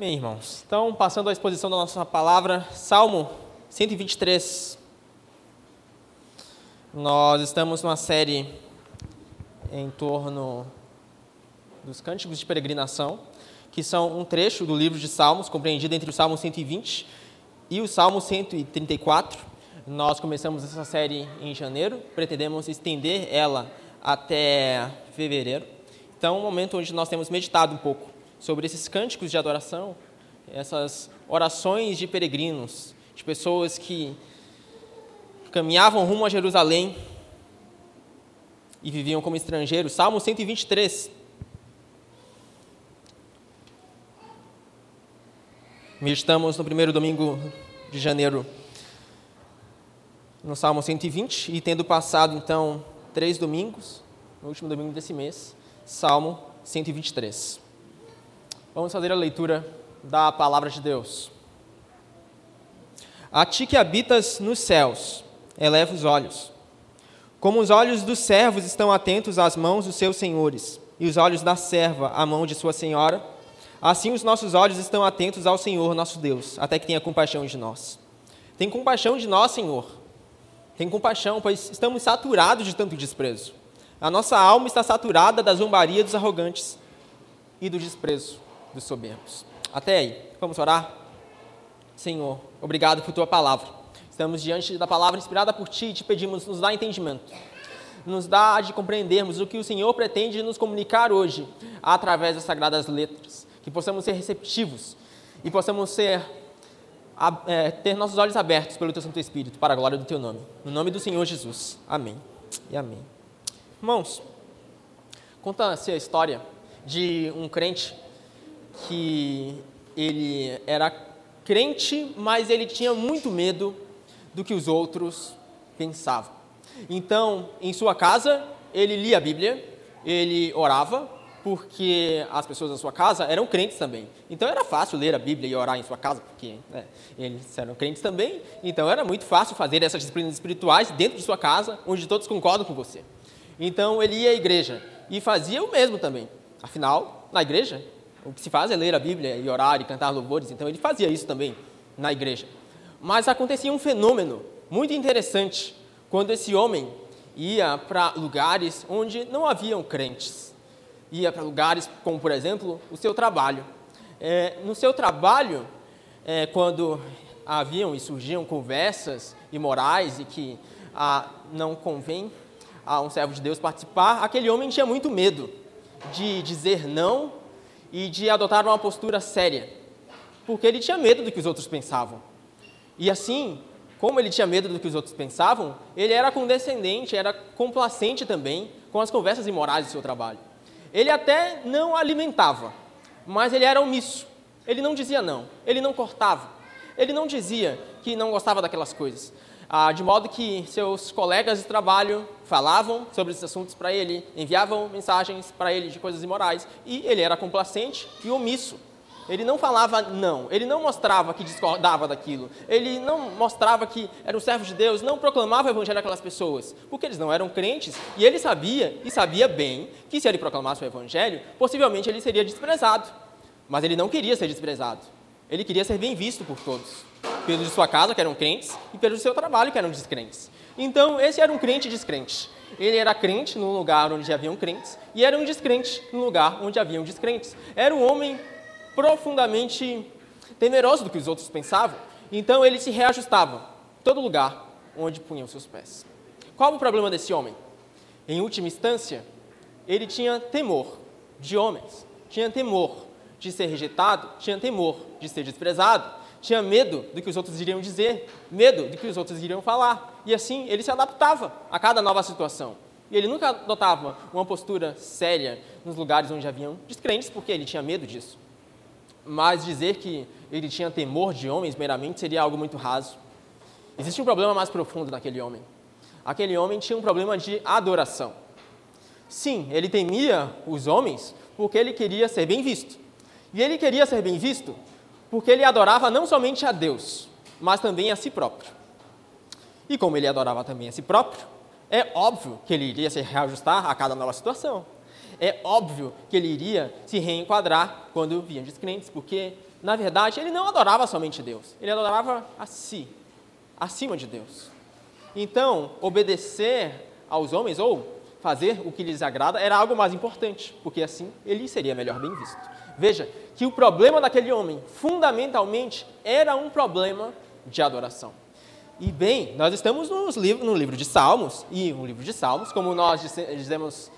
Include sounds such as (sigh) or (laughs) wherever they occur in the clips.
Amém, irmãos. Então, passando à exposição da nossa palavra, Salmo 123. Nós estamos numa série em torno dos cânticos de peregrinação, que são um trecho do livro de Salmos, compreendido entre o Salmo 120 e o Salmo 134. Nós começamos essa série em janeiro, pretendemos estender ela até fevereiro. Então, um momento onde nós temos meditado um pouco sobre esses cânticos de adoração, essas orações de peregrinos, de pessoas que caminhavam rumo a Jerusalém e viviam como estrangeiros. Salmo 123. Meditamos no primeiro domingo de janeiro no Salmo 120 e tendo passado então três domingos, no último domingo desse mês, Salmo 123. Vamos fazer a leitura da palavra de Deus. A ti que habitas nos céus, eleva os olhos. Como os olhos dos servos estão atentos às mãos dos seus senhores, e os olhos da serva à mão de sua senhora, assim os nossos olhos estão atentos ao Senhor nosso Deus, até que tenha compaixão de nós. Tem compaixão de nós, Senhor. Tem compaixão, pois estamos saturados de tanto desprezo. A nossa alma está saturada da zombaria dos arrogantes e do desprezo dos soberbos. Até aí, vamos orar? Senhor, obrigado por tua palavra. Estamos diante da palavra inspirada por ti e te pedimos, nos dá entendimento. Nos dá de compreendermos o que o Senhor pretende nos comunicar hoje através das sagradas letras. Que possamos ser receptivos e possamos ser, é, ter nossos olhos abertos pelo teu Santo Espírito para a glória do teu nome. No nome do Senhor Jesus. Amém e amém. Irmãos, conta-se a história de um crente que ele era crente, mas ele tinha muito medo do que os outros pensavam. Então, em sua casa, ele lia a Bíblia, ele orava, porque as pessoas da sua casa eram crentes também. Então era fácil ler a Bíblia e orar em sua casa, porque né, eles eram crentes também. Então era muito fácil fazer essas disciplinas espirituais dentro de sua casa, onde todos concordam com você. Então ele ia à igreja e fazia o mesmo também. Afinal, na igreja, o que se faz é ler a Bíblia e orar e cantar louvores, então ele fazia isso também na igreja. Mas acontecia um fenômeno muito interessante quando esse homem ia para lugares onde não haviam crentes. Ia para lugares como, por exemplo, o seu trabalho. É, no seu trabalho, é, quando haviam e surgiam conversas imorais e que ah, não convém a um servo de Deus participar, aquele homem tinha muito medo de dizer não e de adotar uma postura séria, porque ele tinha medo do que os outros pensavam. E assim, como ele tinha medo do que os outros pensavam, ele era condescendente, era complacente também com as conversas imorais do seu trabalho. Ele até não alimentava, mas ele era omisso. Ele não dizia não, ele não cortava, ele não dizia que não gostava daquelas coisas. Ah, de modo que seus colegas de trabalho falavam sobre esses assuntos para ele, enviavam mensagens para ele de coisas imorais, e ele era complacente e omisso. Ele não falava não, ele não mostrava que discordava daquilo, ele não mostrava que era um servo de Deus, não proclamava o evangelho àquelas pessoas, porque eles não eram crentes, e ele sabia, e sabia bem, que se ele proclamasse o evangelho, possivelmente ele seria desprezado. Mas ele não queria ser desprezado, ele queria ser bem visto por todos pelos de sua casa, que eram crentes, e pelos do seu trabalho, que eram descrentes. Então, esse era um crente descrente. Ele era crente num lugar onde haviam crentes, e era um descrente num lugar onde haviam descrentes. Era um homem profundamente temeroso do que os outros pensavam, então ele se reajustava todo lugar onde punha os seus pés. Qual o problema desse homem? Em última instância, ele tinha temor de homens, tinha temor de ser rejeitado, tinha temor de ser desprezado, tinha medo do que os outros iriam dizer, medo do que os outros iriam falar. E assim ele se adaptava a cada nova situação. E ele nunca adotava uma postura séria nos lugares onde haviam descrentes, porque ele tinha medo disso. Mas dizer que ele tinha temor de homens meramente seria algo muito raso. Existe um problema mais profundo naquele homem. Aquele homem tinha um problema de adoração. Sim, ele temia os homens porque ele queria ser bem visto. E ele queria ser bem visto porque ele adorava não somente a Deus, mas também a si próprio. E como ele adorava também a si próprio, é óbvio que ele iria se reajustar a cada nova situação. É óbvio que ele iria se reenquadrar quando vinham descrentes, porque na verdade, ele não adorava somente Deus, ele adorava a si, acima de Deus. Então, obedecer aos homens ou fazer o que lhes agrada era algo mais importante, porque assim ele seria melhor bem visto. Veja que o problema daquele homem, fundamentalmente, era um problema de adoração. E bem, nós estamos nos no livro de Salmos, e o livro de Salmos, como nós dizemos,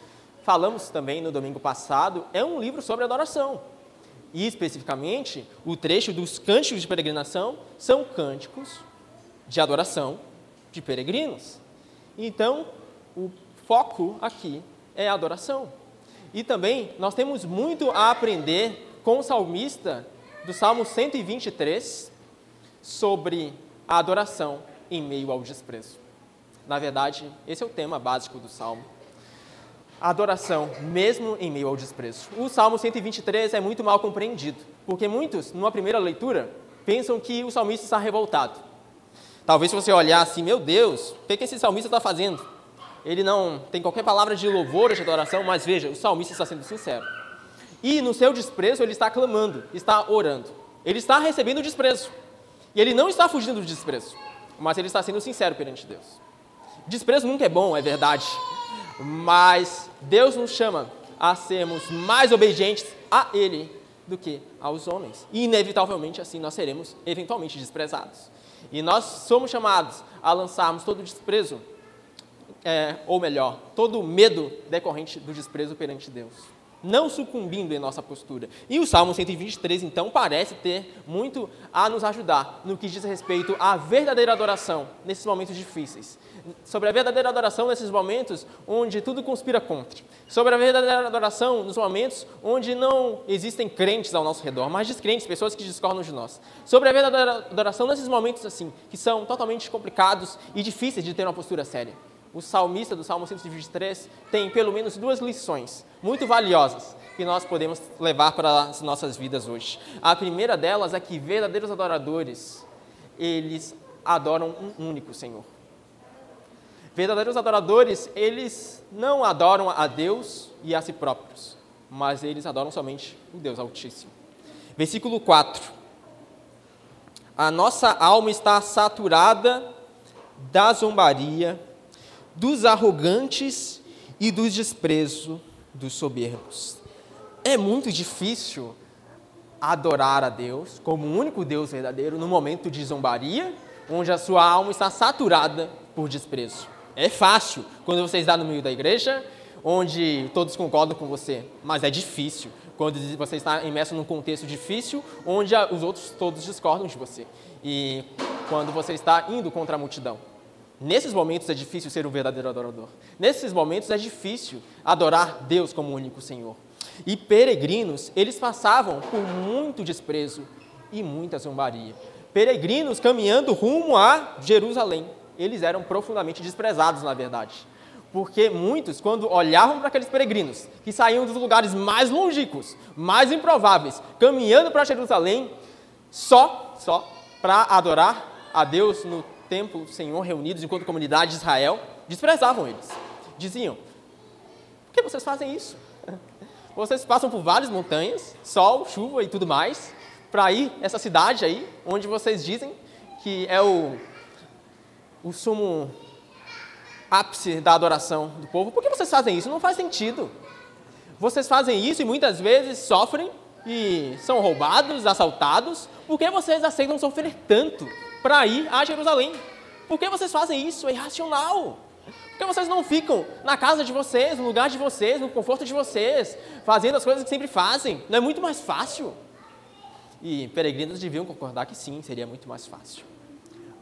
falamos também no domingo passado, é um livro sobre adoração. E especificamente, o trecho dos cânticos de peregrinação são cânticos de adoração de peregrinos. Então, o foco aqui é a adoração. E também nós temos muito a aprender com o salmista do Salmo 123 sobre a adoração em meio ao desprezo. Na verdade, esse é o tema básico do salmo. A adoração, mesmo em meio ao desprezo. O Salmo 123 é muito mal compreendido, porque muitos, numa primeira leitura, pensam que o salmista está revoltado. Talvez se você olhar assim, meu Deus, o que, que esse salmista está fazendo? Ele não tem qualquer palavra de louvor ou de adoração, mas veja, o salmista está sendo sincero. E no seu desprezo, ele está clamando, está orando. Ele está recebendo desprezo. E ele não está fugindo do desprezo mas ele está sendo sincero perante Deus. Desprezo nunca é bom, é verdade, mas Deus nos chama a sermos mais obedientes a Ele do que aos homens. E, inevitavelmente, assim nós seremos eventualmente desprezados. E nós somos chamados a lançarmos todo o desprezo, é, ou melhor, todo medo decorrente do desprezo perante Deus não sucumbindo em nossa postura. E o Salmo 123, então, parece ter muito a nos ajudar no que diz respeito à verdadeira adoração nesses momentos difíceis. Sobre a verdadeira adoração nesses momentos onde tudo conspira contra. Sobre a verdadeira adoração nos momentos onde não existem crentes ao nosso redor, mas descrentes, pessoas que discordam de nós. Sobre a verdadeira adoração nesses momentos assim, que são totalmente complicados e difíceis de ter uma postura séria o salmista do Salmo 123 tem pelo menos duas lições muito valiosas que nós podemos levar para as nossas vidas hoje. A primeira delas é que verdadeiros adoradores, eles adoram um único Senhor. Verdadeiros adoradores, eles não adoram a Deus e a si próprios, mas eles adoram somente o Deus Altíssimo. Versículo 4. A nossa alma está saturada da zombaria dos arrogantes e do desprezo dos soberbos. É muito difícil adorar a Deus como o único Deus verdadeiro no momento de zombaria, onde a sua alma está saturada por desprezo. É fácil quando você está no meio da igreja, onde todos concordam com você, mas é difícil quando você está imerso num contexto difícil, onde os outros todos discordam de você. E quando você está indo contra a multidão. Nesses momentos é difícil ser um verdadeiro adorador. Nesses momentos é difícil adorar Deus como único Senhor. E peregrinos, eles passavam por muito desprezo e muita zombaria. Peregrinos caminhando rumo a Jerusalém. Eles eram profundamente desprezados, na verdade. Porque muitos, quando olhavam para aqueles peregrinos que saíam dos lugares mais longínquos, mais improváveis, caminhando para Jerusalém, só, só para adorar a Deus no templo, Senhor, reunidos enquanto comunidade de Israel, desprezavam eles. Diziam: Por que vocês fazem isso? (laughs) Vocês passam por várias montanhas, sol, chuva e tudo mais, para ir essa cidade aí, onde vocês dizem que é o, o sumo ápice da adoração do povo. Por que vocês fazem isso? Não faz sentido. Vocês fazem isso e muitas vezes sofrem e são roubados, assaltados. Por que vocês aceitam sofrer tanto? Para ir a Jerusalém. Por que vocês fazem isso? É irracional. Por que vocês não ficam na casa de vocês, no lugar de vocês, no conforto de vocês, fazendo as coisas que sempre fazem? Não é muito mais fácil? E peregrinos deviam concordar que sim, seria muito mais fácil.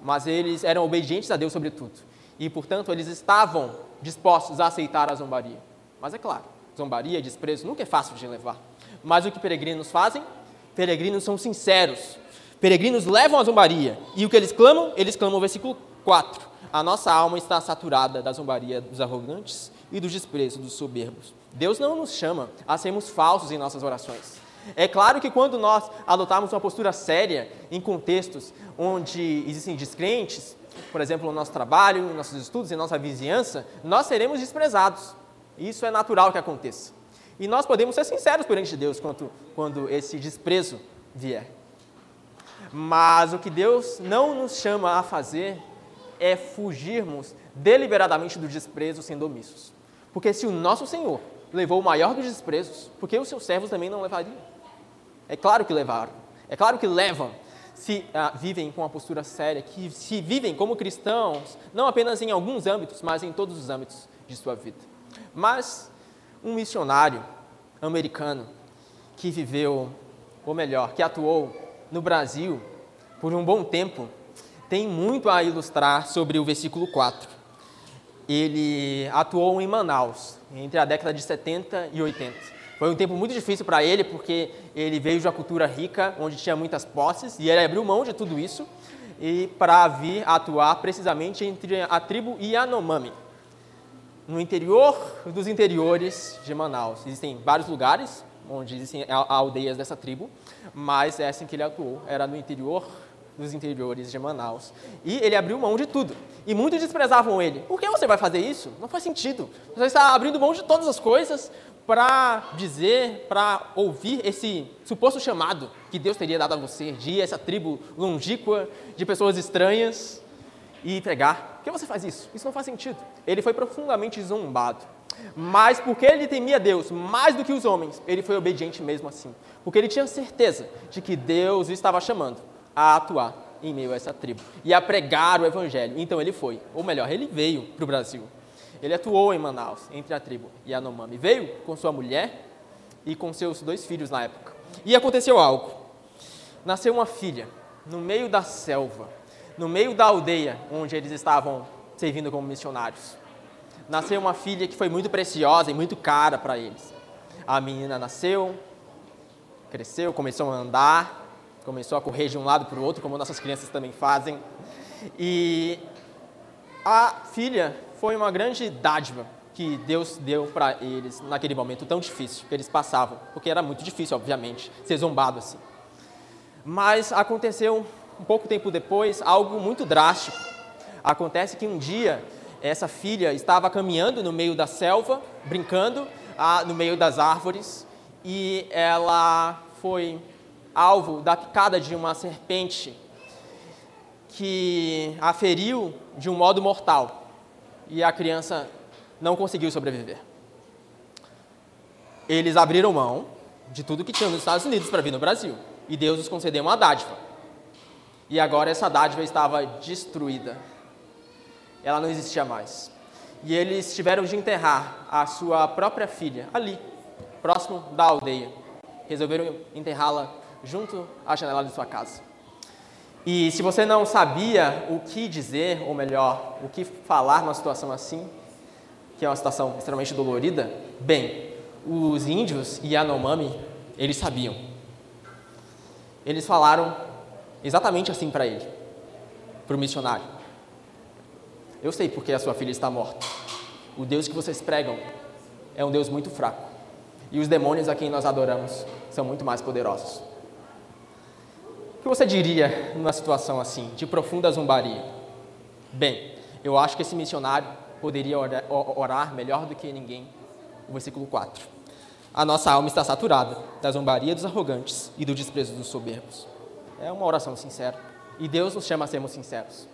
Mas eles eram obedientes a Deus sobretudo. E, portanto, eles estavam dispostos a aceitar a zombaria. Mas é claro, zombaria desprezo nunca é fácil de levar. Mas o que peregrinos fazem? Peregrinos são sinceros Peregrinos levam a zombaria. E o que eles clamam? Eles clamam o versículo 4. A nossa alma está saturada da zombaria dos arrogantes e do desprezo dos soberbos. Deus não nos chama a sermos falsos em nossas orações. É claro que quando nós adotarmos uma postura séria em contextos onde existem descrentes, por exemplo, no nosso trabalho, nos nossos estudos, em nossa vizinhança, nós seremos desprezados. Isso é natural que aconteça. E nós podemos ser sinceros perante Deus quando, quando esse desprezo vier. Mas o que Deus não nos chama a fazer é fugirmos deliberadamente do desprezo sendo omissos. Porque se o nosso Senhor levou o maior dos desprezos, por que os seus servos também não levariam? É claro que levaram. É claro que levam se ah, vivem com uma postura séria, que se vivem como cristãos, não apenas em alguns âmbitos, mas em todos os âmbitos de sua vida. Mas um missionário americano que viveu, ou melhor, que atuou no Brasil por um bom tempo, tem muito a ilustrar sobre o versículo 4. Ele atuou em Manaus entre a década de 70 e 80 foi um tempo muito difícil para ele, porque ele veio de uma cultura rica, onde tinha muitas posses, e ele abriu mão de tudo isso e para vir atuar precisamente entre a tribo Yanomami, no interior dos interiores de Manaus. Existem vários lugares onde existem aldeias dessa tribo, mas essa em que ele atuou era no interior dos interiores de Manaus. E ele abriu mão de tudo. E muitos desprezavam ele. Por que você vai fazer isso? Não faz sentido. Você está abrindo mão de todas as coisas para dizer, para ouvir esse suposto chamado que Deus teria dado a você, de ir a essa tribo longínqua de pessoas estranhas e pregar. Por que você faz isso? Isso não faz sentido. Ele foi profundamente zombado. Mas porque ele temia Deus mais do que os homens, ele foi obediente mesmo assim. Porque ele tinha certeza de que Deus o estava chamando a atuar em meio a essa tribo e a pregar o evangelho. Então ele foi, ou melhor, ele veio para o Brasil. Ele atuou em Manaus, entre a tribo Yanomami. Veio com sua mulher e com seus dois filhos na época. E aconteceu algo. Nasceu uma filha no meio da selva, no meio da aldeia onde eles estavam servindo como missionários. Nasceu uma filha que foi muito preciosa e muito cara para eles. A menina nasceu, cresceu, começou a andar, começou a correr de um lado para o outro, como nossas crianças também fazem. E a filha foi uma grande dádiva que Deus deu para eles naquele momento tão difícil que eles passavam, porque era muito difícil, obviamente, ser zombado assim. Mas aconteceu um pouco tempo depois algo muito drástico. Acontece que um dia essa filha estava caminhando no meio da selva, brincando ah, no meio das árvores, e ela foi alvo da picada de uma serpente que a feriu de um modo mortal e a criança não conseguiu sobreviver. Eles abriram mão de tudo que tinham nos Estados Unidos para vir no Brasil. E Deus os concedeu uma dádiva. E agora essa dádiva estava destruída. Ela não existia mais. E eles tiveram de enterrar a sua própria filha ali, próximo da aldeia. Resolveram enterrá-la junto à janela de sua casa. E se você não sabia o que dizer, ou melhor, o que falar numa situação assim, que é uma situação extremamente dolorida, bem, os índios e Yanomami, eles sabiam. Eles falaram exatamente assim para ele, para o missionário. Eu sei porque a sua filha está morta. O Deus que vocês pregam é um Deus muito fraco. E os demônios a quem nós adoramos são muito mais poderosos. O que você diria numa situação assim, de profunda zombaria? Bem, eu acho que esse missionário poderia orar melhor do que ninguém. O versículo 4. A nossa alma está saturada da zombaria dos arrogantes e do desprezo dos soberbos. É uma oração sincera. E Deus nos chama a sermos sinceros.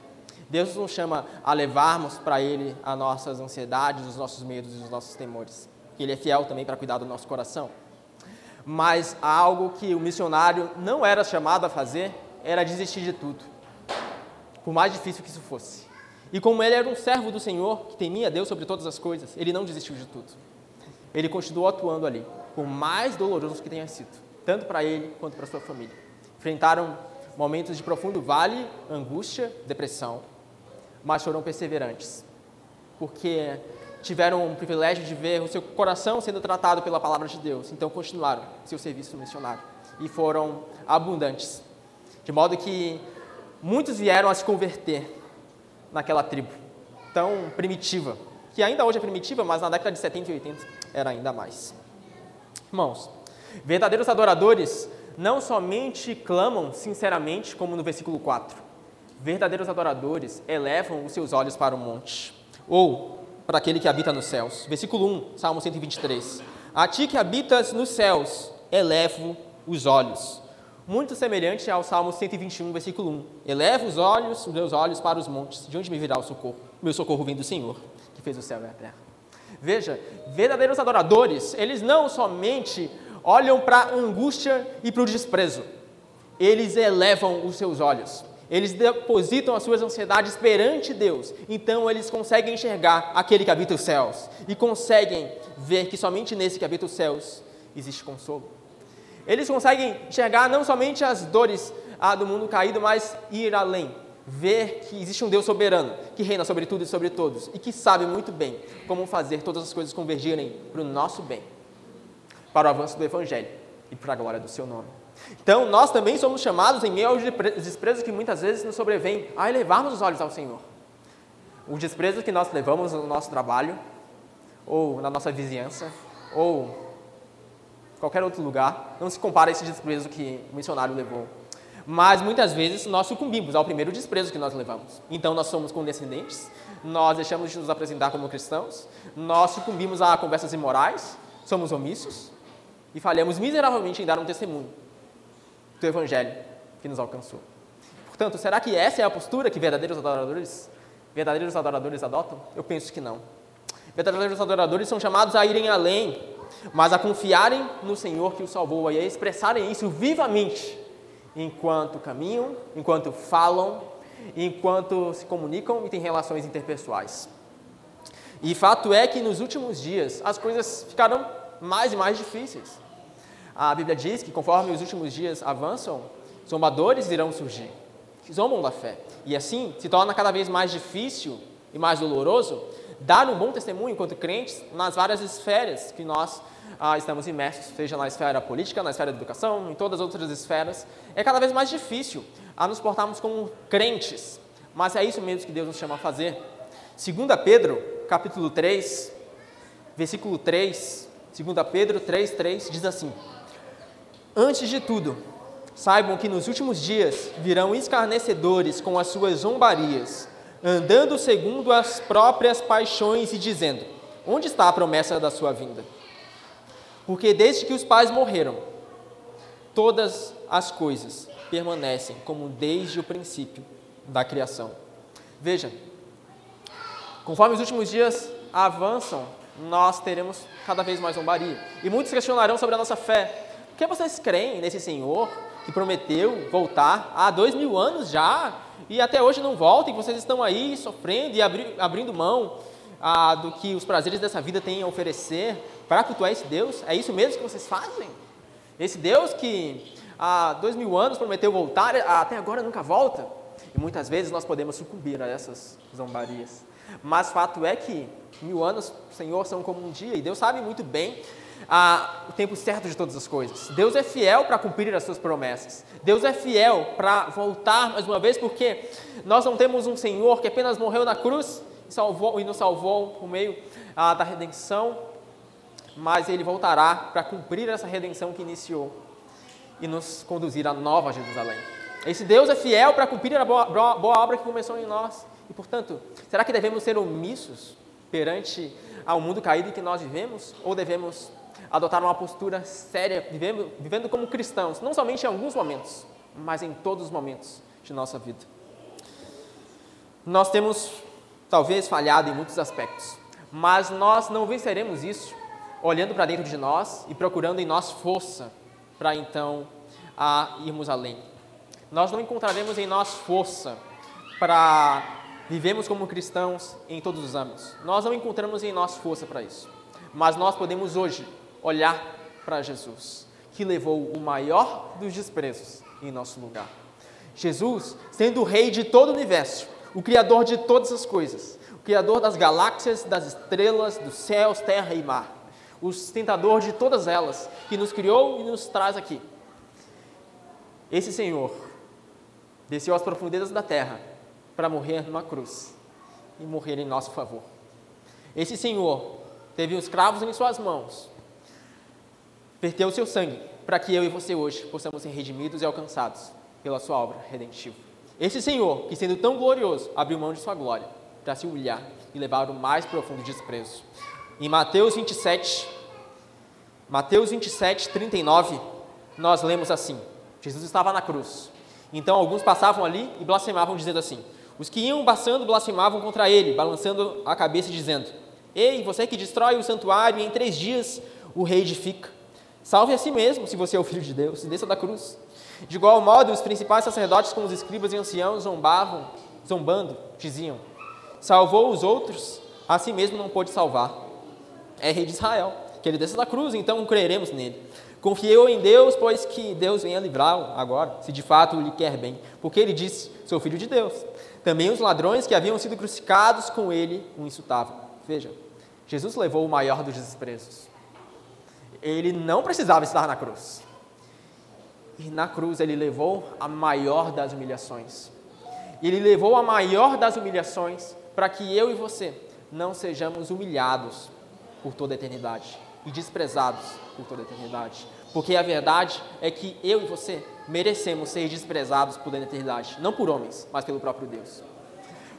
Deus nos chama a levarmos para Ele as nossas ansiedades, os nossos medos e os nossos temores. Que Ele é fiel também para cuidar do nosso coração mas algo que o missionário não era chamado a fazer era desistir de tudo, por mais difícil que isso fosse. E como ele era um servo do Senhor, que temia Deus sobre todas as coisas, ele não desistiu de tudo. Ele continuou atuando ali, por mais doloroso que tenha sido, tanto para ele quanto para sua família. Enfrentaram momentos de profundo vale, angústia, depressão, mas foram perseverantes, porque tiveram o privilégio de ver o seu coração sendo tratado pela palavra de Deus, então continuaram seu serviço missionário e foram abundantes, de modo que muitos vieram a se converter naquela tribo tão primitiva, que ainda hoje é primitiva, mas na década de 70 e 80 era ainda mais. Irmãos, verdadeiros adoradores não somente clamam sinceramente, como no versículo 4, verdadeiros adoradores elevam os seus olhos para o monte, ou para aquele que habita nos céus. Versículo 1, Salmo 123. A ti que habitas nos céus, elevo os olhos. muito semelhante ao Salmo 121, versículo 1. Eleva os olhos, os meus olhos para os montes, de onde me virá o socorro? Meu socorro vem do Senhor, que fez o céu e a terra. Veja, verdadeiros adoradores, eles não somente olham para a angústia e para o desprezo, eles elevam os seus olhos. Eles depositam as suas ansiedades perante Deus. Então eles conseguem enxergar aquele que habita os céus e conseguem ver que somente nesse que habita os céus existe consolo. Eles conseguem enxergar não somente as dores ah, do mundo caído, mas ir além, ver que existe um Deus soberano, que reina sobre tudo e sobre todos, e que sabe muito bem como fazer todas as coisas convergirem para o nosso bem, para o avanço do Evangelho e para a glória do seu nome. Então, nós também somos chamados, em meio aos desprezos que muitas vezes nos sobrevêm, a elevarmos os olhos ao Senhor. O desprezo que nós levamos no nosso trabalho, ou na nossa vizinhança, ou qualquer outro lugar, não se compara a esse desprezo que o missionário levou. Mas muitas vezes nós sucumbimos ao primeiro desprezo que nós levamos. Então nós somos condescendentes, nós deixamos de nos apresentar como cristãos, nós sucumbimos a conversas imorais, somos omissos e falhamos miseravelmente em dar um testemunho do evangelho que nos alcançou. Portanto, será que essa é a postura que verdadeiros adoradores, verdadeiros adoradores adotam? Eu penso que não. Verdadeiros adoradores são chamados a irem além, mas a confiarem no Senhor que o salvou e a expressarem isso vivamente enquanto caminham, enquanto falam, enquanto se comunicam e têm relações interpessoais. E fato é que nos últimos dias as coisas ficaram mais e mais difíceis. A Bíblia diz que conforme os últimos dias avançam, zombadores irão surgir, que zombam da fé. E assim se torna cada vez mais difícil e mais doloroso dar um bom testemunho enquanto crentes nas várias esferas que nós ah, estamos imersos, seja na esfera política, na esfera da educação, em todas as outras esferas. É cada vez mais difícil a nos portarmos como crentes, mas é isso mesmo que Deus nos chama a fazer. 2 Pedro, capítulo 3, versículo 3, 2 Pedro 3, 3, diz assim: Antes de tudo, saibam que nos últimos dias virão escarnecedores com as suas zombarias andando segundo as próprias paixões e dizendo: Onde está a promessa da sua vinda? Porque desde que os pais morreram, todas as coisas permanecem como desde o princípio da criação. Veja, conforme os últimos dias avançam, nós teremos cada vez mais zombaria. E muitos questionarão sobre a nossa fé. Que vocês creem nesse Senhor que prometeu voltar há dois mil anos já e até hoje não volta, e vocês estão aí sofrendo e abri, abrindo mão ah, do que os prazeres dessa vida têm a oferecer para cultuar esse Deus? É isso mesmo que vocês fazem? Esse Deus que há dois mil anos prometeu voltar, até agora nunca volta? E muitas vezes nós podemos sucumbir a essas zombarias. Mas fato é que mil anos, Senhor, são como um dia, e Deus sabe muito bem ah, o tempo certo de todas as coisas. Deus é fiel para cumprir as suas promessas. Deus é fiel para voltar mais uma vez, porque nós não temos um Senhor que apenas morreu na cruz e, salvou, e nos salvou por meio ah, da redenção, mas Ele voltará para cumprir essa redenção que iniciou e nos conduzir à nova Jerusalém. Esse Deus é fiel para cumprir a boa, boa obra que começou em nós. E, portanto, será que devemos ser omissos perante ao mundo caído em que nós vivemos? Ou devemos adotar uma postura séria, vivendo, vivendo como cristãos, não somente em alguns momentos, mas em todos os momentos de nossa vida. Nós temos, talvez, falhado em muitos aspectos, mas nós não venceremos isso olhando para dentro de nós e procurando em nós força para então a irmos além. Nós não encontraremos em nós força para vivemos como cristãos em todos os âmbitos. Nós não encontramos em nós força para isso. Mas nós podemos hoje olhar para Jesus, que levou o maior dos desprezos em nosso lugar. Jesus, sendo o rei de todo o universo, o criador de todas as coisas, o criador das galáxias, das estrelas, dos céus, terra e mar, o sustentador de todas elas, que nos criou e nos traz aqui. Esse Senhor desceu às profundezas da terra para morrer numa cruz e morrer em nosso favor. Esse Senhor teve os cravos em suas mãos verteu o seu sangue para que eu e você hoje possamos ser redimidos e alcançados pela sua obra redentiva. Esse Senhor, que sendo tão glorioso, abriu mão de sua glória para se humilhar e levar o mais profundo desprezo. Em Mateus 27, Mateus 27, 39, nós lemos assim: Jesus estava na cruz. Então alguns passavam ali e blasfemavam, dizendo assim: Os que iam passando blasfemavam contra ele, balançando a cabeça e dizendo: Ei, você que destrói o santuário e em três dias o rei edifica. Salve a si mesmo, se você é o filho de Deus, e desça da cruz. De igual modo, os principais sacerdotes, como os escribas e anciãos, zombavam, zombando, diziam: Salvou os outros, a si mesmo não pôde salvar. É rei de Israel, que ele desça da cruz, então creremos nele. Confiou em Deus, pois que Deus venha livrá-lo agora, se de fato lhe quer bem, porque ele disse: Sou filho de Deus. Também os ladrões que haviam sido crucificados com ele o insultavam. Veja, Jesus levou o maior dos desprezos. Ele não precisava estar na cruz. E na cruz ele levou a maior das humilhações. Ele levou a maior das humilhações para que eu e você não sejamos humilhados por toda a eternidade e desprezados por toda a eternidade. Porque a verdade é que eu e você merecemos ser desprezados por toda a eternidade, não por homens, mas pelo próprio Deus.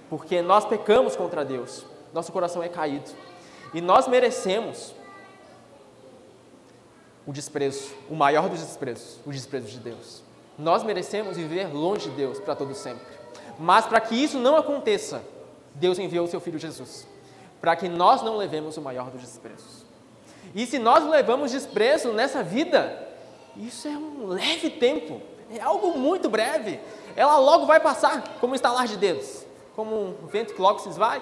Porque nós pecamos contra Deus, nosso coração é caído, e nós merecemos o desprezo, o maior dos desprezos, o desprezo de Deus. Nós merecemos viver longe de Deus para todo sempre. Mas para que isso não aconteça, Deus enviou o seu filho Jesus, para que nós não levemos o maior dos desprezos. E se nós levamos desprezo nessa vida, isso é um leve tempo, é algo muito breve. Ela logo vai passar, como um estalar de dedos, como um vento que logo se esvai.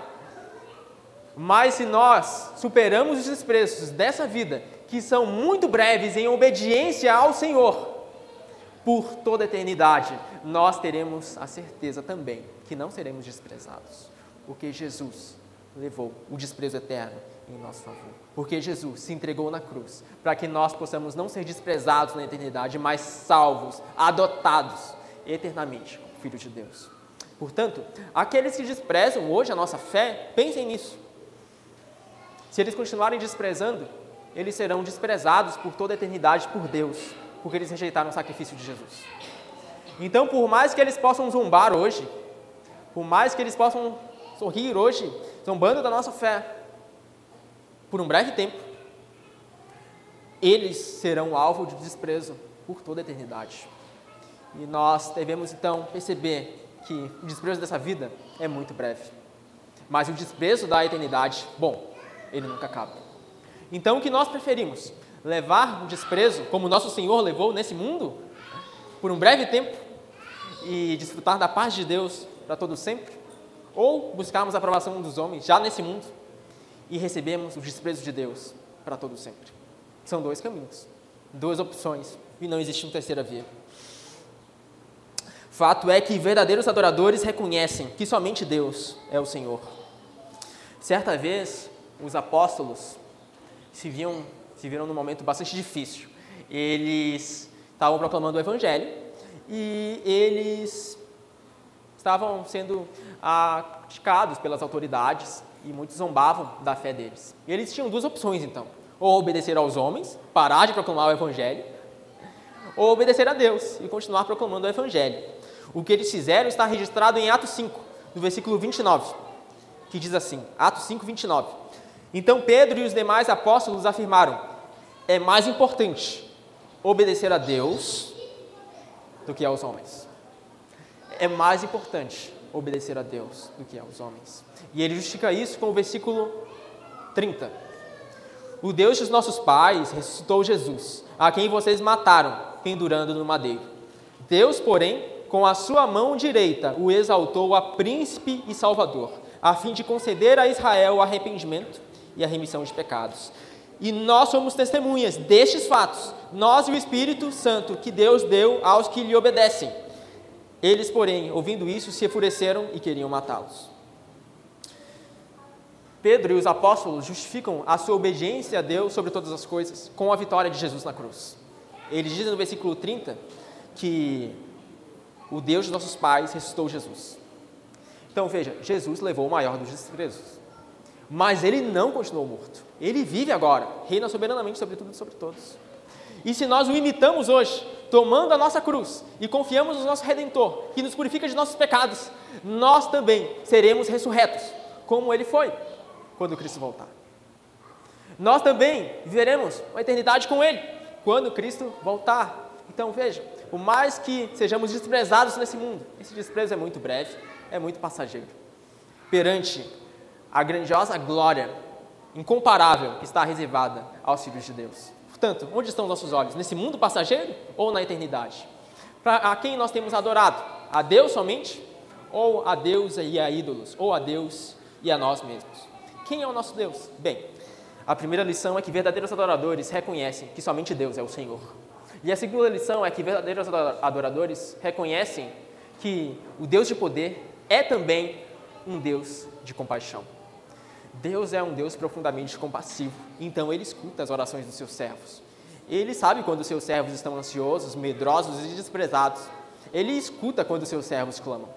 Mas se nós superamos os desprezos dessa vida, que são muito breves em obediência ao Senhor, por toda a eternidade, nós teremos a certeza também que não seremos desprezados, porque Jesus levou o desprezo eterno em nosso favor. Porque Jesus se entregou na cruz para que nós possamos não ser desprezados na eternidade, mas salvos, adotados eternamente como filhos de Deus. Portanto, aqueles que desprezam hoje a nossa fé, pensem nisso. Se eles continuarem desprezando, eles serão desprezados por toda a eternidade por Deus, porque eles rejeitaram o sacrifício de Jesus. Então, por mais que eles possam zombar hoje, por mais que eles possam sorrir hoje, zombando da nossa fé, por um breve tempo, eles serão alvo de desprezo por toda a eternidade. E nós devemos então perceber que o desprezo dessa vida é muito breve. Mas o desprezo da eternidade, bom, ele nunca acaba. Então o que nós preferimos? Levar o desprezo, como nosso Senhor levou nesse mundo, por um breve tempo, e desfrutar da paz de Deus para todo sempre? Ou buscarmos a aprovação dos homens já nesse mundo e recebemos o desprezo de Deus para todo sempre. São dois caminhos, duas opções e não existe uma terceira via. Fato é que verdadeiros adoradores reconhecem que somente Deus é o Senhor. Certa vez, os apóstolos se viam se viram num momento bastante difícil. Eles estavam proclamando o evangelho e eles estavam sendo ah, criticados pelas autoridades e muitos zombavam da fé deles. E eles tinham duas opções então: ou obedecer aos homens, parar de proclamar o evangelho, ou obedecer a Deus e continuar proclamando o evangelho. O que eles fizeram está registrado em Atos 5, no versículo 29, que diz assim: Atos 5, 29. Então Pedro e os demais apóstolos afirmaram: é mais importante obedecer a Deus do que aos homens é mais importante obedecer a Deus do que aos homens. E ele justifica isso com o versículo 30. O Deus dos nossos pais ressuscitou Jesus, a quem vocês mataram, pendurando no madeiro. Deus, porém, com a sua mão direita, o exaltou a príncipe e salvador, a fim de conceder a Israel o arrependimento e a remissão de pecados. E nós somos testemunhas destes fatos, nós e o Espírito Santo que Deus deu aos que lhe obedecem. Eles, porém, ouvindo isso, se enfureceram e queriam matá-los. Pedro e os apóstolos justificam a sua obediência a Deus sobre todas as coisas com a vitória de Jesus na cruz. Eles dizem no versículo 30 que o Deus de nossos pais ressuscitou Jesus. Então veja, Jesus levou o maior dos desprezos. Mas ele não continuou morto. Ele vive agora, reina soberanamente sobre tudo e sobre todos. E se nós o imitamos hoje, tomando a nossa cruz e confiamos no nosso Redentor, que nos purifica de nossos pecados, nós também seremos ressurretos, como ele foi quando Cristo voltar. Nós também viveremos uma eternidade com ele quando Cristo voltar. Então veja, por mais que sejamos desprezados nesse mundo, esse desprezo é muito breve, é muito passageiro. Perante a grandiosa glória incomparável que está reservada aos filhos de Deus. Portanto, onde estão os nossos olhos? Nesse mundo passageiro ou na eternidade? Para a quem nós temos adorado? A Deus somente? Ou a Deus e a ídolos? Ou a Deus e a nós mesmos? Quem é o nosso Deus? Bem, a primeira lição é que verdadeiros adoradores reconhecem que somente Deus é o Senhor. E a segunda lição é que verdadeiros adoradores reconhecem que o Deus de poder é também um Deus de compaixão. Deus é um Deus profundamente compassivo, então ele escuta as orações dos seus servos. Ele sabe quando os seus servos estão ansiosos, medrosos e desprezados. Ele escuta quando os seus servos clamam.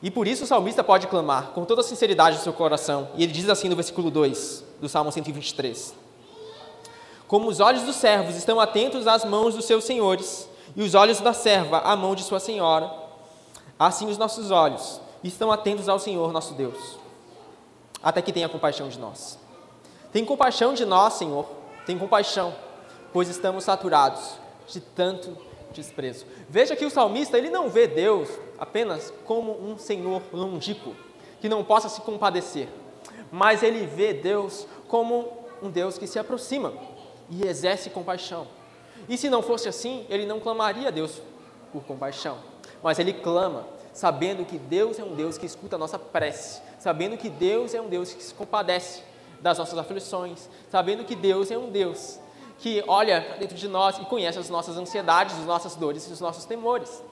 E por isso o salmista pode clamar com toda a sinceridade do seu coração. E ele diz assim no versículo 2 do Salmo 123: Como os olhos dos servos estão atentos às mãos dos seus senhores, e os olhos da serva à mão de sua senhora, assim os nossos olhos estão atentos ao Senhor nosso Deus até que tenha compaixão de nós. Tem compaixão de nós, Senhor, tem compaixão, pois estamos saturados de tanto desprezo. Veja que o salmista ele não vê Deus apenas como um Senhor longínquo, que não possa se compadecer, mas ele vê Deus como um Deus que se aproxima e exerce compaixão. E se não fosse assim, ele não clamaria a Deus por compaixão, mas ele clama sabendo que Deus é um Deus que escuta a nossa prece, sabendo que Deus é um Deus que se compadece das nossas aflições, sabendo que Deus é um Deus que olha dentro de nós e conhece as nossas ansiedades, as nossas dores e os nossos temores.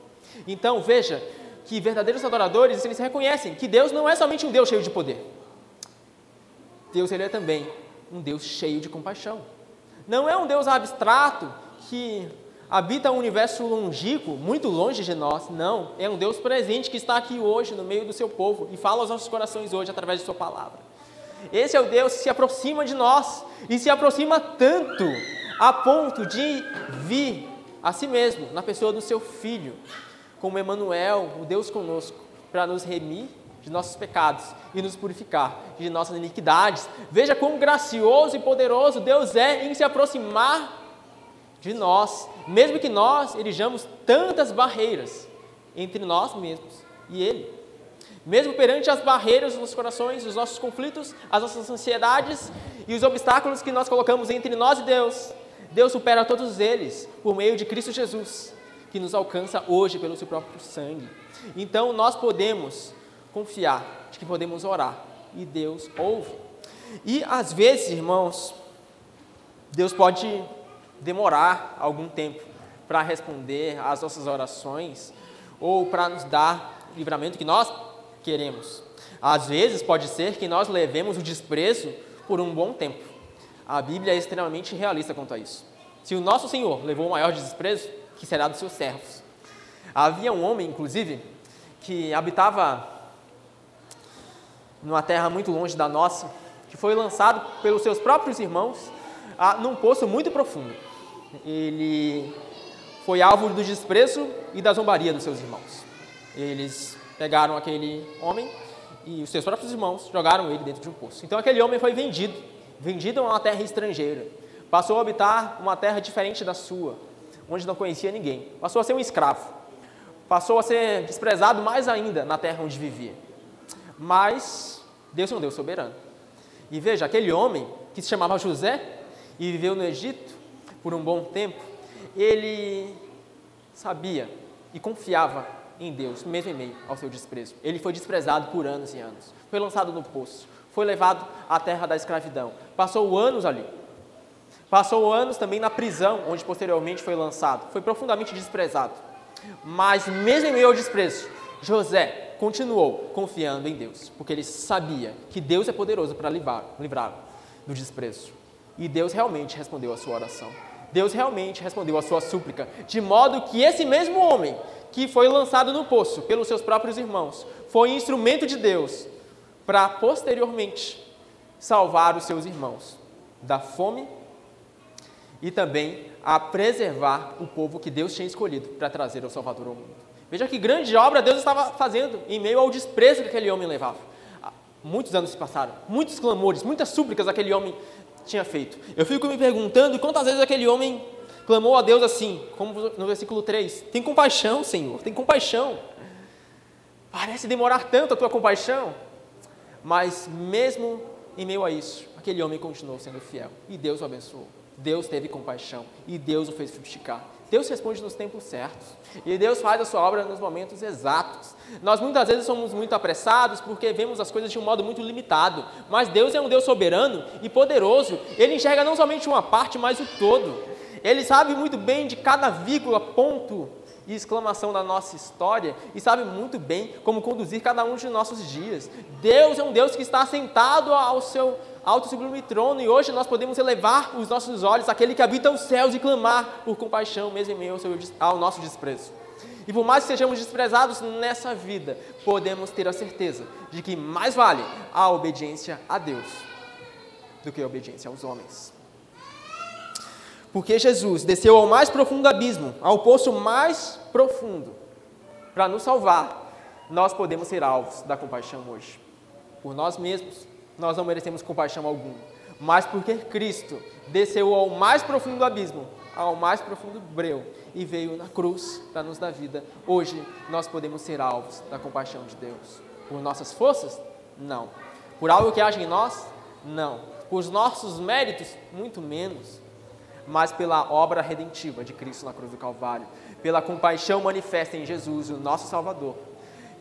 Então, veja que verdadeiros adoradores, eles reconhecem que Deus não é somente um Deus cheio de poder. Deus ele é também um Deus cheio de compaixão. Não é um Deus abstrato que habita um universo longínquo, muito longe de nós. Não, é um Deus presente que está aqui hoje no meio do seu povo e fala aos nossos corações hoje através de sua palavra. Esse é o Deus que se aproxima de nós e se aproxima tanto a ponto de vir a si mesmo na pessoa do seu filho, como Emmanuel, o Deus conosco, para nos remir de nossos pecados e nos purificar de nossas iniquidades. Veja quão gracioso e poderoso Deus é em se aproximar de nós, mesmo que nós erijamos tantas barreiras entre nós mesmos e Ele. Mesmo perante as barreiras dos corações, os nossos conflitos, as nossas ansiedades e os obstáculos que nós colocamos entre nós e Deus, Deus supera todos eles por meio de Cristo Jesus, que nos alcança hoje pelo seu próprio sangue. Então nós podemos confiar de que podemos orar e Deus ouve. E às vezes, irmãos, Deus pode demorar algum tempo para responder às nossas orações ou para nos dar o livramento que nós queremos. Às vezes pode ser que nós levemos o desprezo por um bom tempo. A Bíblia é extremamente realista quanto a isso. Se o nosso Senhor levou o maior desprezo, que será dos seus servos. Havia um homem, inclusive, que habitava numa terra muito longe da nossa, que foi lançado pelos seus próprios irmãos a, num poço muito profundo ele foi alvo do desprezo e da zombaria dos seus irmãos. Eles pegaram aquele homem e os seus próprios irmãos jogaram ele dentro de um poço. Então aquele homem foi vendido, vendido a uma terra estrangeira. Passou a habitar uma terra diferente da sua, onde não conhecia ninguém. Passou a ser um escravo. Passou a ser desprezado mais ainda na terra onde vivia. Mas Deus é um Deus soberano. E veja, aquele homem que se chamava José e viveu no Egito, por um bom tempo, ele sabia e confiava em Deus, mesmo em meio ao seu desprezo. Ele foi desprezado por anos e anos, foi lançado no poço, foi levado à terra da escravidão, passou anos ali. Passou anos também na prisão, onde posteriormente foi lançado. Foi profundamente desprezado. Mas, mesmo em meio ao desprezo, José continuou confiando em Deus, porque ele sabia que Deus é poderoso para livrá-lo do desprezo. E Deus realmente respondeu a sua oração. Deus realmente respondeu a sua súplica, de modo que esse mesmo homem que foi lançado no poço pelos seus próprios irmãos foi instrumento de Deus para posteriormente salvar os seus irmãos da fome e também a preservar o povo que Deus tinha escolhido para trazer o Salvador ao mundo. Veja que grande obra Deus estava fazendo em meio ao desprezo que aquele homem levava. Muitos anos se passaram, muitos clamores, muitas súplicas aquele homem tinha feito. Eu fico me perguntando quantas vezes aquele homem clamou a Deus assim, como no versículo 3: Tem compaixão, Senhor, tem compaixão. Parece demorar tanto a tua compaixão, mas mesmo em meio a isso, aquele homem continuou sendo fiel e Deus o abençoou. Deus teve compaixão e Deus o fez frutificar. Deus responde nos tempos certos. E Deus faz a sua obra nos momentos exatos. Nós muitas vezes somos muito apressados porque vemos as coisas de um modo muito limitado. Mas Deus é um Deus soberano e poderoso. Ele enxerga não somente uma parte, mas o todo. Ele sabe muito bem de cada vírgula, ponto e exclamação da nossa história e sabe muito bem como conduzir cada um de nossos dias. Deus é um Deus que está sentado ao seu alto sublime trono, e hoje nós podemos elevar os nossos olhos àquele que habita os céus e clamar por compaixão, mesmo em meio ao nosso desprezo. E por mais que sejamos desprezados nessa vida, podemos ter a certeza de que mais vale a obediência a Deus do que a obediência aos homens. Porque Jesus desceu ao mais profundo abismo, ao poço mais profundo, para nos salvar, nós podemos ser alvos da compaixão hoje. Por nós mesmos, nós não merecemos compaixão alguma, mas porque Cristo desceu ao mais profundo abismo, ao mais profundo breu e veio na cruz para nos dar vida, hoje nós podemos ser alvos da compaixão de Deus. Por nossas forças? Não. Por algo que age em nós? Não. Por os nossos méritos? Muito menos. Mas pela obra redentiva de Cristo na cruz do Calvário, pela compaixão manifesta em Jesus, o nosso Salvador,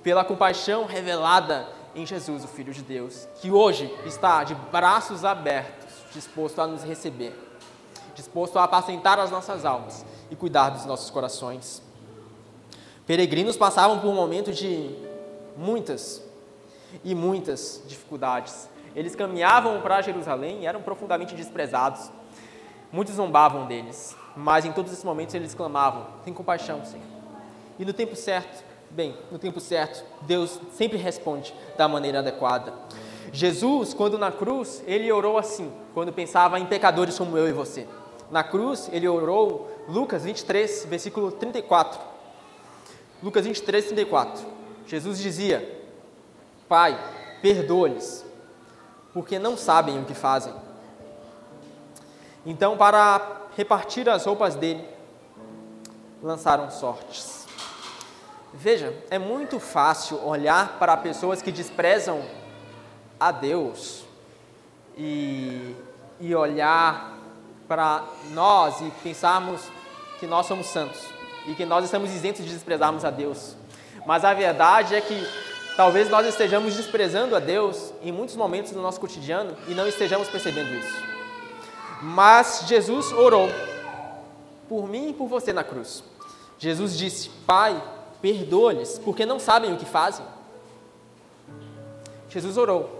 pela compaixão revelada em Jesus, o Filho de Deus, que hoje está de braços abertos, disposto a nos receber, disposto a apacentar as nossas almas e cuidar dos nossos corações. Peregrinos passavam por um momento de muitas e muitas dificuldades. Eles caminhavam para Jerusalém e eram profundamente desprezados. Muitos zombavam deles, mas em todos esses momentos eles clamavam: Tem compaixão, Senhor. E no tempo certo, Bem, no tempo certo, Deus sempre responde da maneira adequada. Jesus, quando na cruz, ele orou assim, quando pensava em pecadores como eu e você. Na cruz, ele orou, Lucas 23, versículo 34. Lucas 23, 34. Jesus dizia: Pai, perdoa-lhes, porque não sabem o que fazem. Então, para repartir as roupas dele, lançaram sortes. Veja, é muito fácil olhar para pessoas que desprezam a Deus e, e olhar para nós e pensarmos que nós somos santos e que nós estamos isentos de desprezarmos a Deus. Mas a verdade é que talvez nós estejamos desprezando a Deus em muitos momentos do nosso cotidiano e não estejamos percebendo isso. Mas Jesus orou por mim e por você na cruz. Jesus disse: Pai, perdoa-lhes, porque não sabem o que fazem. Jesus orou.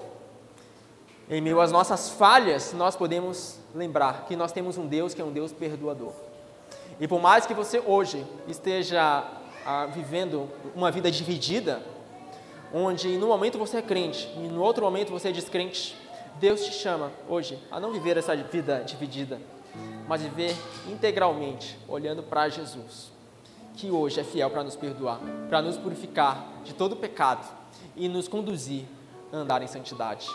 Em meio às nossas falhas, nós podemos lembrar que nós temos um Deus que é um Deus perdoador. E por mais que você hoje esteja ah, vivendo uma vida dividida, onde no momento você é crente e no outro momento você é descrente, Deus te chama hoje a não viver essa vida dividida, mas viver integralmente, olhando para Jesus que hoje é fiel para nos perdoar, para nos purificar de todo pecado e nos conduzir a andar em santidade.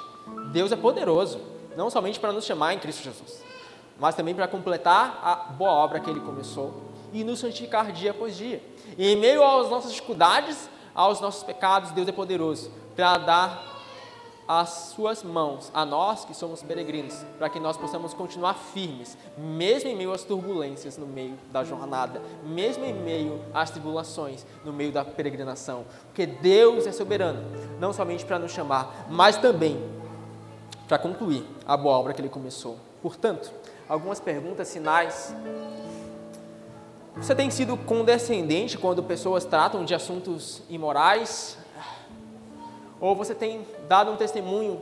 Deus é poderoso, não somente para nos chamar em Cristo Jesus, mas também para completar a boa obra que Ele começou e nos santificar dia após dia. E em meio às nossas dificuldades, aos nossos pecados, Deus é poderoso para dar as suas mãos a nós que somos peregrinos, para que nós possamos continuar firmes, mesmo em meio às turbulências no meio da jornada, mesmo em meio às tribulações no meio da peregrinação, porque Deus é soberano, não somente para nos chamar, mas também para concluir a boa obra que Ele começou. Portanto, algumas perguntas, sinais. Você tem sido condescendente quando pessoas tratam de assuntos imorais, ou você tem dado um testemunho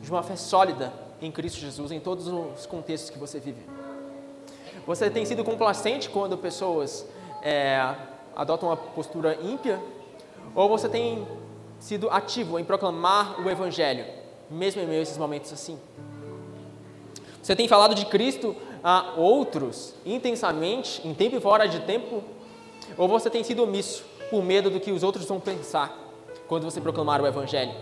de uma fé sólida em Cristo Jesus em todos os contextos que você vive? Você tem sido complacente quando pessoas é, adotam uma postura ímpia? Ou você tem sido ativo em proclamar o Evangelho, mesmo em meio a esses momentos assim? Você tem falado de Cristo a outros intensamente, em tempo e fora de tempo? Ou você tem sido omisso por medo do que os outros vão pensar? Quando você proclamar o Evangelho.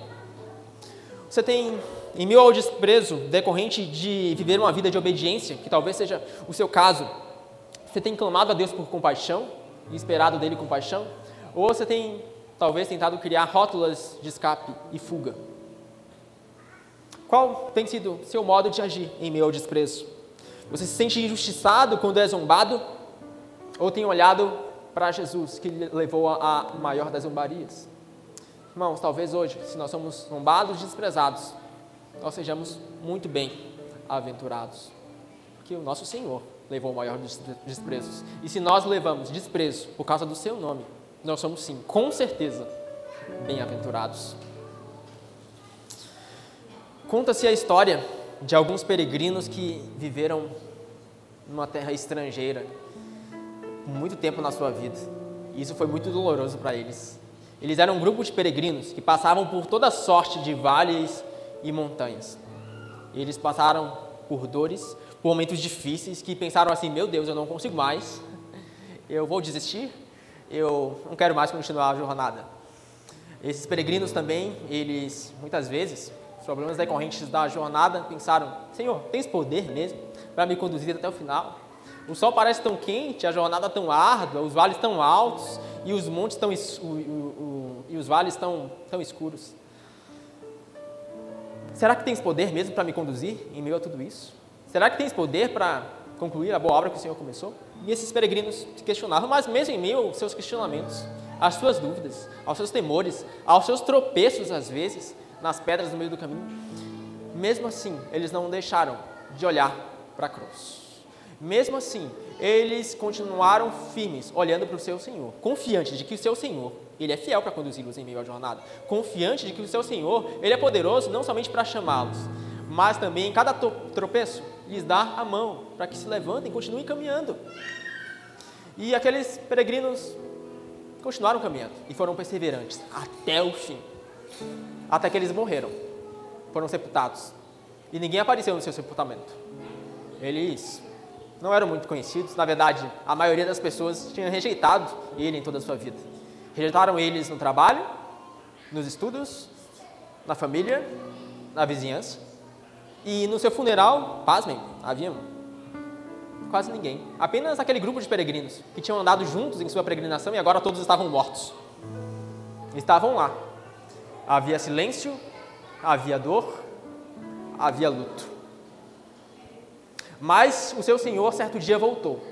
Você tem, em meio ao desprezo decorrente de viver uma vida de obediência, que talvez seja o seu caso, Você tem clamado a Deus por compaixão e esperado dele compaixão? Ou você tem talvez tentado criar rótulas de escape e fuga? Qual tem sido seu modo de agir em meio ao desprezo? Você se sente injustiçado quando é zombado? Ou tem olhado para Jesus, que levou a maior das zombarias? Irmãos, talvez hoje, se nós somos zombados e desprezados, nós sejamos muito bem aventurados. Porque o nosso Senhor levou o maior dos desprezos. E se nós levamos desprezo por causa do seu nome, nós somos sim, com certeza, bem-aventurados. Conta-se a história de alguns peregrinos que viveram numa terra estrangeira muito tempo na sua vida. E isso foi muito doloroso para eles. Eles eram um grupo de peregrinos que passavam por toda sorte de vales e montanhas. Eles passaram por dores, por momentos difíceis, que pensaram assim: meu Deus, eu não consigo mais, eu vou desistir, eu não quero mais continuar a jornada. Esses peregrinos também, eles muitas vezes, os problemas decorrentes da jornada, pensaram: Senhor, tens poder mesmo para me conduzir até o final? O sol parece tão quente, a jornada tão árdua, os vales tão altos e os montes tão e os vales tão, tão escuros. Será que tens poder mesmo para me conduzir em meio a tudo isso? Será que tens poder para concluir a boa obra que o Senhor começou? E esses peregrinos se questionavam, mas mesmo em meio aos seus questionamentos, às suas dúvidas, aos seus temores, aos seus tropeços às vezes, nas pedras no meio do caminho, mesmo assim, eles não deixaram de olhar para a cruz. Mesmo assim, eles continuaram firmes, olhando para o seu Senhor, confiantes de que o seu Senhor, ele é fiel para conduzi-los em meio à jornada, confiante de que o seu Senhor, ele é poderoso não somente para chamá-los, mas também em cada tropeço lhes dar a mão para que se levantem e continuem caminhando. E aqueles peregrinos continuaram caminhando e foram perseverantes até o fim, até que eles morreram, foram sepultados e ninguém apareceu no seu sepultamento. Eles não eram muito conhecidos. Na verdade, a maioria das pessoas tinha rejeitado ele em toda a sua vida. Rejeitaram eles no trabalho, nos estudos, na família, na vizinhança. E no seu funeral, pasmem, havia quase ninguém. Apenas aquele grupo de peregrinos que tinham andado juntos em sua peregrinação e agora todos estavam mortos. Estavam lá. Havia silêncio, havia dor, havia luto. Mas o seu senhor certo dia voltou.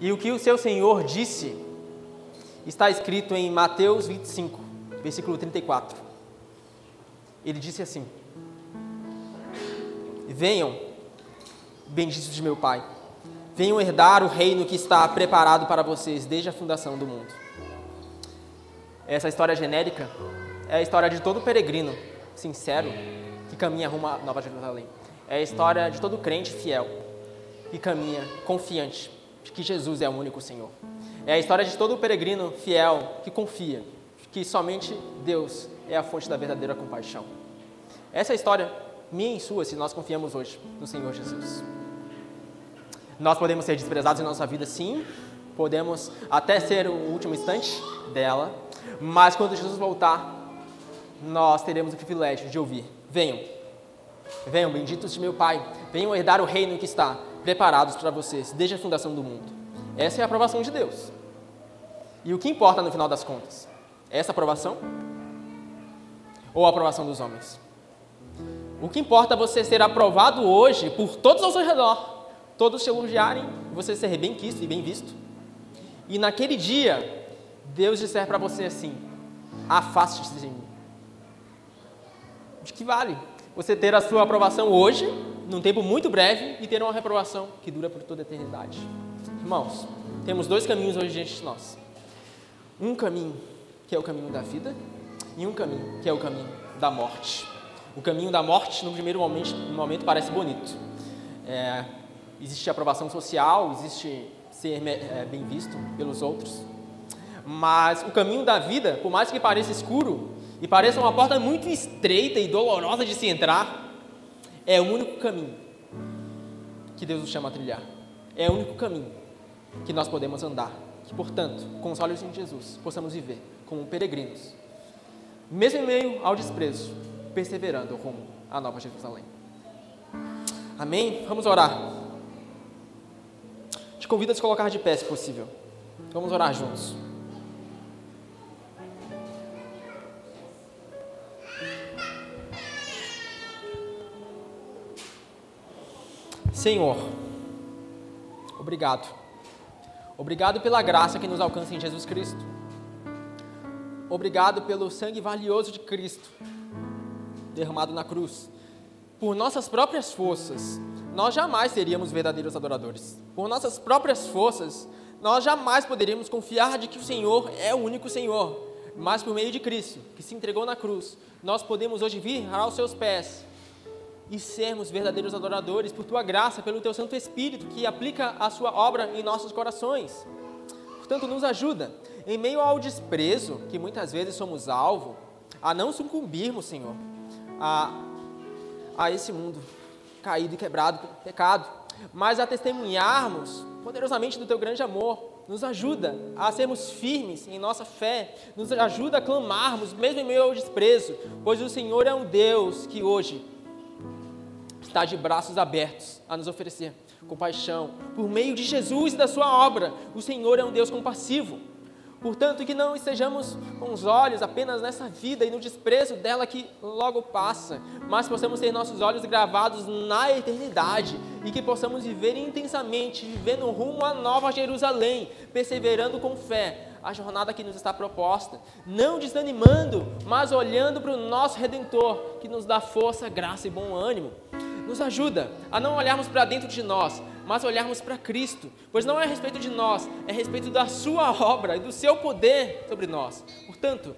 E o que o seu senhor disse está escrito em Mateus 25, versículo 34. Ele disse assim: Venham, benditos de meu Pai, venham herdar o reino que está preparado para vocês desde a fundação do mundo. Essa história genérica é a história de todo peregrino sincero que caminha rumo à Nova Jerusalém. É a história de todo crente fiel que caminha confiante de que Jesus é o único Senhor. É a história de todo peregrino fiel que confia que somente Deus é a fonte da verdadeira compaixão. Essa é a história minha e sua se nós confiamos hoje no Senhor Jesus. Nós podemos ser desprezados em nossa vida, sim, podemos até ser o último instante dela, mas quando Jesus voltar, nós teremos o privilégio de ouvir: venham, Venham, benditos de meu Pai, venham herdar o reino que está preparados para vocês desde a fundação do mundo. Essa é a aprovação de Deus. E o que importa no final das contas? Essa aprovação? Ou a aprovação dos homens? O que importa é você ser aprovado hoje por todos ao seu redor, todos te elogiarem, você ser bem quisto e bem visto. E naquele dia, Deus disser para você assim: afaste-se de mim. De que vale? você ter a sua aprovação hoje, num tempo muito breve, e ter uma reprovação que dura por toda a eternidade. Irmãos, temos dois caminhos hoje diante de nós. Um caminho que é o caminho da vida e um caminho que é o caminho da morte. O caminho da morte, no primeiro momento, no momento parece bonito. É, existe aprovação social, existe ser é, bem visto pelos outros. Mas o caminho da vida, por mais que pareça escuro, e pareça uma porta muito estreita e dolorosa de se entrar, é o único caminho que Deus nos chama a trilhar. É o único caminho que nós podemos andar. Que, portanto, com os olhos em Jesus, possamos viver como peregrinos, mesmo em meio ao desprezo, perseverando rumo à Nova Jerusalém. Amém? Vamos orar. convido a se colocar de pé, se possível. Vamos orar juntos. Senhor, obrigado. Obrigado pela graça que nos alcança em Jesus Cristo. Obrigado pelo sangue valioso de Cristo derramado na cruz. Por nossas próprias forças, nós jamais seríamos verdadeiros adoradores. Por nossas próprias forças, nós jamais poderíamos confiar de que o Senhor é o único Senhor. Mas por meio de Cristo, que se entregou na cruz, nós podemos hoje vir aos seus pés e sermos verdadeiros adoradores por tua graça, pelo teu Santo Espírito que aplica a sua obra em nossos corações. Portanto, nos ajuda, em meio ao desprezo que muitas vezes somos alvo, a não sucumbirmos, Senhor, a, a esse mundo caído e quebrado pelo pecado, mas a testemunharmos poderosamente do teu grande amor. Nos ajuda a sermos firmes em nossa fé, nos ajuda a clamarmos, mesmo em meio ao desprezo, pois o Senhor é um Deus que hoje está de braços abertos a nos oferecer compaixão. Por meio de Jesus e da sua obra, o Senhor é um Deus compassivo. Portanto, que não estejamos com os olhos apenas nessa vida e no desprezo dela que logo passa, mas possamos ter nossos olhos gravados na eternidade e que possamos viver intensamente, vivendo rumo à nova Jerusalém, perseverando com fé a jornada que nos está proposta, não desanimando, mas olhando para o nosso Redentor, que nos dá força, graça e bom ânimo nos ajuda a não olharmos para dentro de nós, mas olharmos para Cristo, pois não é a respeito de nós, é a respeito da Sua obra e do Seu poder sobre nós. Portanto,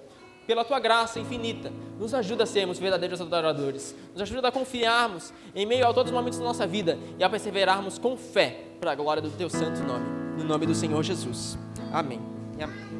pela Tua graça infinita, nos ajuda a sermos verdadeiros adoradores, nos ajuda a confiarmos em meio a todos os momentos da nossa vida e a perseverarmos com fé para a glória do Teu santo nome, no nome do Senhor Jesus. Amém. Amém.